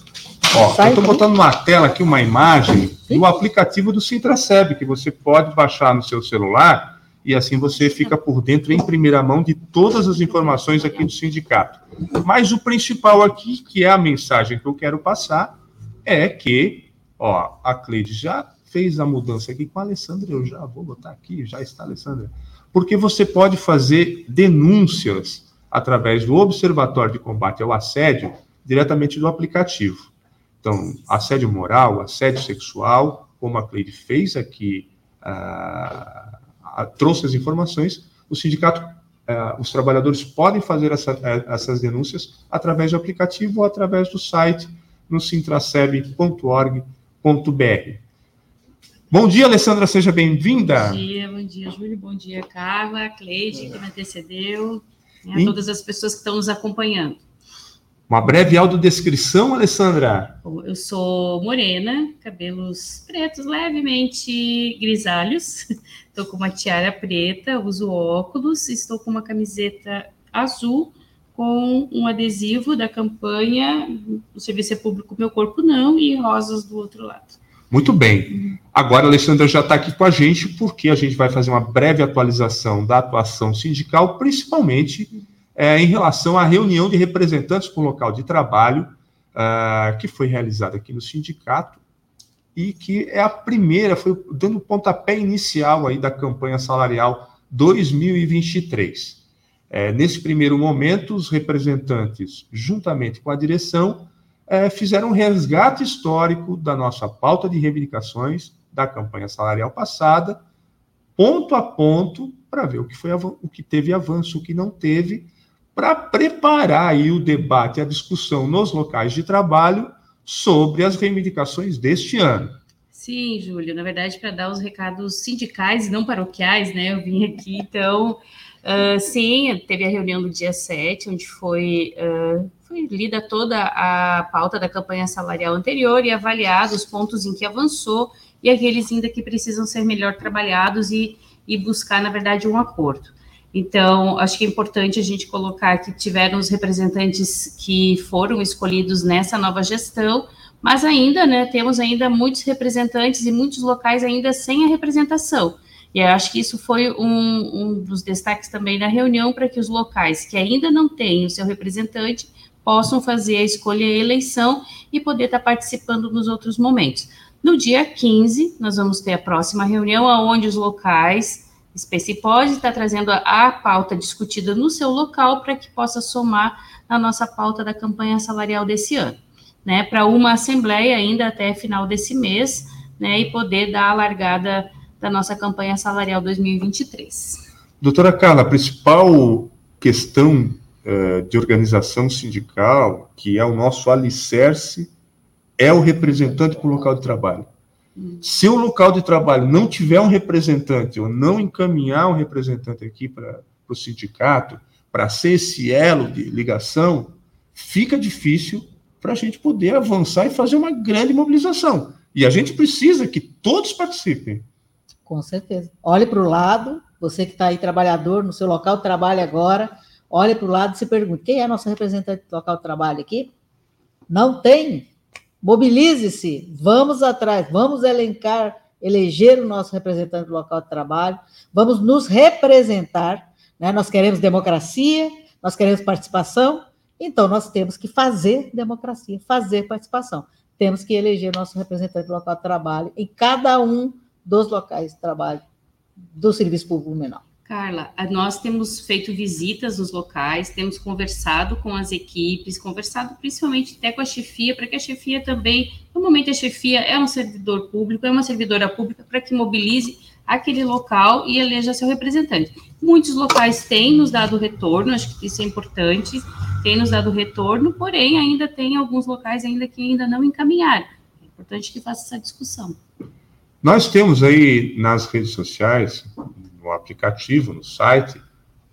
Ó, eu estou botando uma tela aqui, uma imagem do aplicativo do Sintraceb, que você pode baixar no seu celular e assim você fica por dentro em primeira mão de todas as informações aqui do sindicato. Mas o principal aqui, que é a mensagem que eu quero passar, é que, ó, a Cleide já fez a mudança aqui com a Alessandra, eu já vou botar aqui, já está, Alessandra, porque você pode fazer denúncias através do Observatório de Combate ao Assédio, diretamente do aplicativo. Então, assédio moral, assédio sexual, como a Cleide fez aqui, uh, trouxe as informações, o sindicato, uh, os trabalhadores podem fazer essa, eh, essas denúncias através do aplicativo ou através do site no sintraceb.org.br. Bom dia, Alessandra, seja bem-vinda. Bom dia, bom dia, Júlio, bom dia, Carla, Cleide, que me antecedeu, né, a todas as pessoas que estão nos acompanhando. Uma breve autodescrição, Alessandra. Eu sou morena, cabelos pretos, levemente grisalhos. <laughs> Estou com uma tiara preta, uso óculos, estou com uma camiseta azul com um adesivo da campanha O Serviço é Público Meu Corpo Não e rosas do outro lado. Muito bem. Agora, a Alessandra já está aqui com a gente, porque a gente vai fazer uma breve atualização da atuação sindical, principalmente é, em relação à reunião de representantes o local de trabalho, uh, que foi realizada aqui no sindicato, e que é a primeira, foi dando o pontapé inicial aí da campanha salarial 2023. É, nesse primeiro momento, os representantes, juntamente com a direção, é, fizeram um resgate histórico da nossa pauta de reivindicações da campanha salarial passada, ponto a ponto, para ver o que, foi, o que teve avanço, o que não teve, para preparar aí o debate, a discussão nos locais de trabalho sobre as reivindicações deste ano. Sim, Júlio, na verdade, para dar os recados sindicais e não paroquiais, né? Eu vim aqui, então, uh, sim, teve a reunião do dia 7, onde foi, uh, foi lida toda a pauta da campanha salarial anterior e avaliado os pontos em que avançou e aqueles ainda que precisam ser melhor trabalhados e, e buscar, na verdade, um acordo. Então, acho que é importante a gente colocar que tiveram os representantes que foram escolhidos nessa nova gestão, mas ainda, né, temos ainda muitos representantes e muitos locais ainda sem a representação. E acho que isso foi um, um dos destaques também da reunião para que os locais que ainda não têm o seu representante possam fazer a escolha e a eleição e poder estar participando nos outros momentos. No dia 15, nós vamos ter a próxima reunião, onde os locais Space pode estar trazendo a, a pauta discutida no seu local para que possa somar na nossa pauta da campanha salarial desse ano né, para uma assembleia ainda até final desse mês, né, e poder dar a largada da nossa campanha salarial 2023. Doutora Carla, a principal questão uh, de organização sindical, que é o nosso alicerce, é o representante para o local de trabalho. Se o local de trabalho não tiver um representante, ou não encaminhar um representante aqui para o sindicato, para ser esse elo de ligação, fica difícil para a gente poder avançar e fazer uma grande mobilização. E a gente precisa que todos participem. Com certeza. Olhe para o lado, você que está aí trabalhador no seu local de trabalho agora, olhe para o lado e se pergunte: quem é nosso representante do local de trabalho aqui? Não tem? Mobilize-se, vamos atrás, vamos elencar, eleger o nosso representante do local de trabalho, vamos nos representar. Né? Nós queremos democracia, nós queremos participação, então, nós temos que fazer democracia, fazer participação. Temos que eleger nosso representante do local de trabalho em cada um dos locais de trabalho do Serviço Público Menor. Carla, nós temos feito visitas nos locais, temos conversado com as equipes, conversado principalmente até com a chefia, para que a chefia também, no momento a chefia é um servidor público, é uma servidora pública, para que mobilize aquele local e eleja seu representante. Muitos locais têm nos dado retorno, acho que isso é importante, têm nos dado retorno, porém ainda tem alguns locais ainda que ainda não encaminharam. É importante que faça essa discussão. Nós temos aí nas redes sociais, no aplicativo, no site,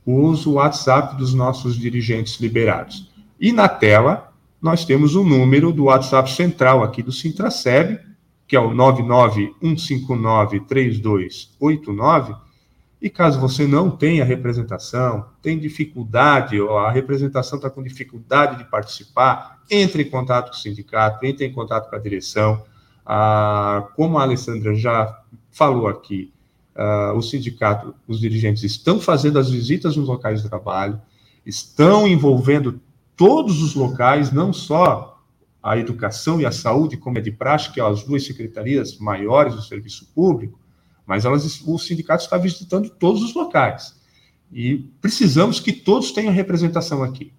o uso WhatsApp dos nossos dirigentes liberados. E na tela, nós temos o número do WhatsApp central aqui do Sintraceb, que é o 991593289. E caso você não tenha representação, tem dificuldade, ou a representação está com dificuldade de participar, entre em contato com o sindicato, entre em contato com a direção. Ah, como a Alessandra já falou aqui, ah, o sindicato, os dirigentes estão fazendo as visitas nos locais de trabalho, estão envolvendo todos os locais, não só a educação e a saúde, como é de praxe, que são as duas secretarias maiores do serviço público, mas elas, o sindicato está visitando todos os locais. E precisamos que todos tenham representação aqui.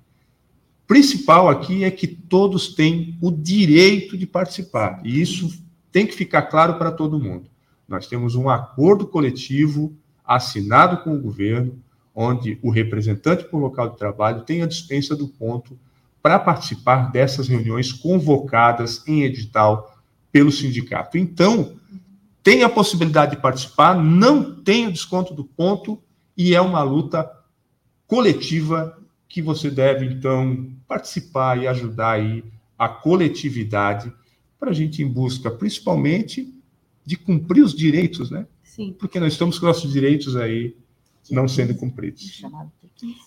Principal aqui é que todos têm o direito de participar, e isso tem que ficar claro para todo mundo. Nós temos um acordo coletivo assinado com o governo, onde o representante por local de trabalho tem a dispensa do ponto para participar dessas reuniões convocadas em edital pelo sindicato. Então, tem a possibilidade de participar, não tem o desconto do ponto e é uma luta coletiva que você deve, então, participar e ajudar aí a coletividade para a gente em busca, principalmente, de cumprir os direitos, né? Sim. Porque nós estamos com nossos direitos aí não sendo cumpridos.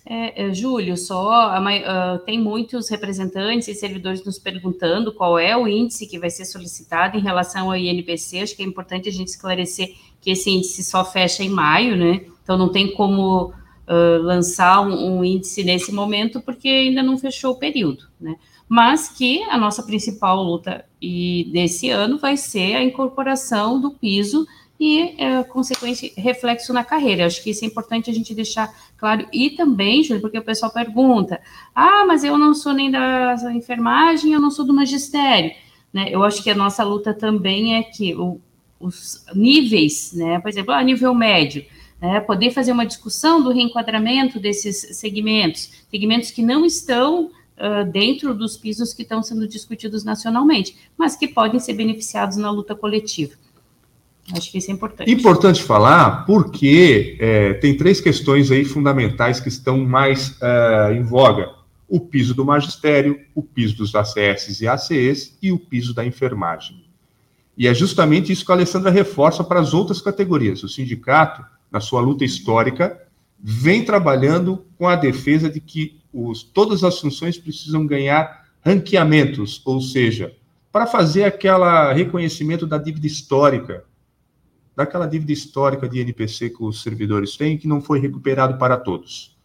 É, é, Júlio, só uh, tem muitos representantes e servidores nos perguntando qual é o índice que vai ser solicitado em relação ao INPC. Acho que é importante a gente esclarecer que esse índice só fecha em maio, né? Então não tem como uh, lançar um, um, índice nesse momento porque ainda não fechou o período, né? Mas que a nossa principal luta e desse ano vai ser a incorporação do piso e, é, consequente, reflexo na carreira. Acho que isso é importante a gente deixar claro. E também, Júlio, porque o pessoal pergunta: ah, mas eu não sou nem da enfermagem, eu não sou do magistério. Né? Eu acho que a nossa luta também é que o, os níveis, né? por exemplo, a nível médio, né? poder fazer uma discussão do reenquadramento desses segmentos, segmentos que não estão Uh, dentro dos pisos que estão sendo discutidos nacionalmente, mas que podem ser beneficiados na luta coletiva. Acho que isso é importante. Importante falar porque é, tem três questões aí fundamentais que estão mais é, em voga: o piso do magistério, o piso dos ACS e ACEs e o piso da enfermagem. E é justamente isso que a Alessandra reforça para as outras categorias. O sindicato, na sua luta histórica, vem trabalhando com a defesa de que os, todas as funções precisam ganhar ranqueamentos, ou seja, para fazer aquele reconhecimento da dívida histórica, daquela dívida histórica de INPC que os servidores têm, que não foi recuperado para todos.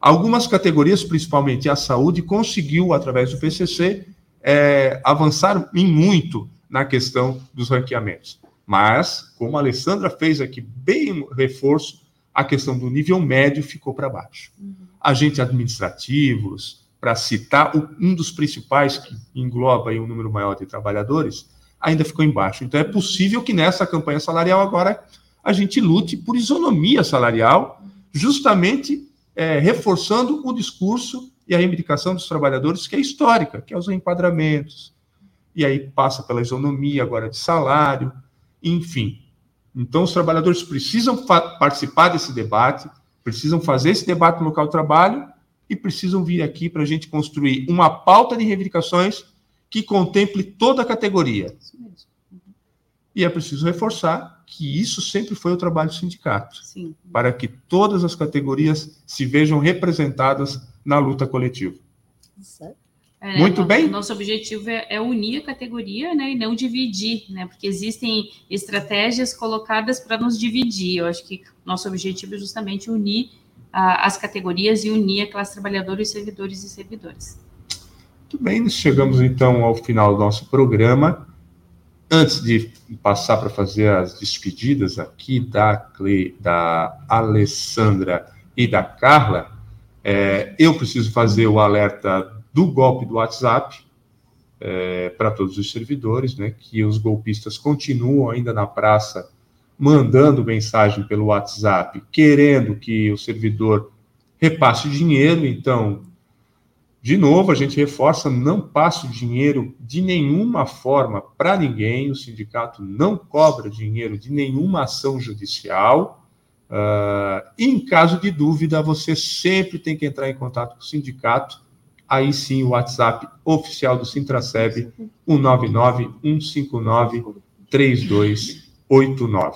Algumas categorias, principalmente a saúde, conseguiu, através do PCC, é, avançar em muito na questão dos ranqueamentos. Mas, como a Alessandra fez aqui bem reforço, a questão do nível médio ficou para baixo. Uhum. Agentes administrativos, para citar um dos principais que engloba aí um número maior de trabalhadores, ainda ficou embaixo. Então é possível que nessa campanha salarial agora a gente lute por isonomia salarial, justamente é, reforçando o discurso e a reivindicação dos trabalhadores, que é histórica, que é os enquadramentos. E aí passa pela isonomia agora de salário, enfim. Então os trabalhadores precisam participar desse debate, precisam fazer esse debate no local de trabalho e precisam vir aqui para a gente construir uma pauta de reivindicações que contemple toda a categoria. E é preciso reforçar que isso sempre foi o trabalho do sindicato, Sim. para que todas as categorias se vejam representadas na luta coletiva. É, Muito bem. Nosso objetivo é, é, unir a categoria, né, e não dividir, né, porque existem estratégias colocadas para nos dividir. Eu acho que nosso objetivo é justamente unir a, as categorias e unir a classe trabalhadora, servidores e servidores. Muito bem, chegamos então ao final do nosso programa. Antes de passar para fazer as despedidas aqui da, Cle, da Alessandra e da Carla, é, eu preciso fazer o alerta do golpe do WhatsApp é, para todos os servidores, né, que os golpistas continuam ainda na praça mandando mensagem pelo WhatsApp, querendo que o servidor repasse dinheiro, então de novo, a gente reforça: não passe dinheiro de nenhuma forma para ninguém. O sindicato não cobra dinheiro de nenhuma ação judicial. Uh, em caso de dúvida, você sempre tem que entrar em contato com o sindicato. Aí sim, o WhatsApp oficial do Sintraceb, 199-159-3289.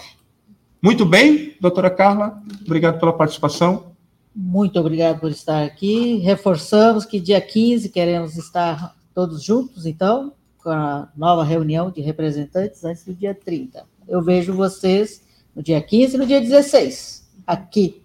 Muito bem, doutora Carla, obrigado pela participação. Muito obrigado por estar aqui. Reforçamos que dia 15 queremos estar todos juntos, então, com a nova reunião de representantes antes do dia 30. Eu vejo vocês no dia 15 e no dia 16, aqui.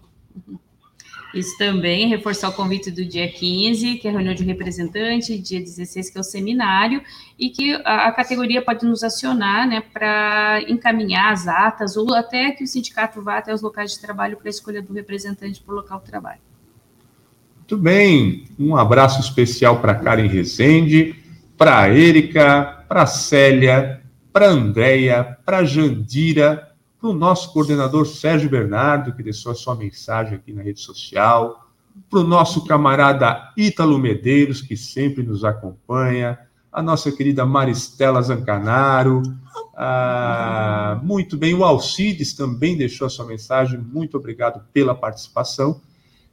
Isso também, reforçar o convite do dia 15, que é a reunião de representante, dia 16, que é o seminário, e que a, categoria pode nos acionar né, para encaminhar as atas, ou até que o sindicato vá até os locais de trabalho para a escolha do representante por local de trabalho. Muito bem, um abraço especial para Karen Rezende, para Érica, para Célia, para Andréia, para Jandira, para o nosso coordenador Sérgio Bernardo, que deixou a sua mensagem aqui na rede social, para o nosso camarada Ítalo Medeiros, que sempre nos acompanha, a nossa querida Maristela Zancanaro, ah, muito bem, o Alcides também deixou a sua mensagem, muito obrigado pela participação,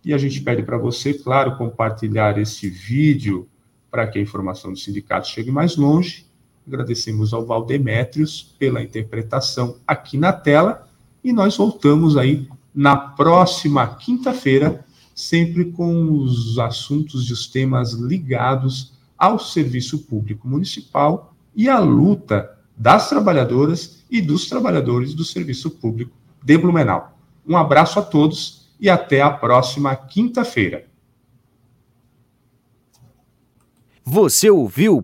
e a gente pede para você, claro, compartilhar esse vídeo para que a informação do sindicato chegue mais longe, Agradecemos ao Valdemétrios pela interpretação aqui na tela e nós voltamos aí na próxima quinta-feira, sempre com os assuntos e os temas ligados ao serviço público municipal e à luta das trabalhadoras e dos trabalhadores do serviço público de Blumenau. Um abraço a todos e até a próxima quinta-feira. Você ouviu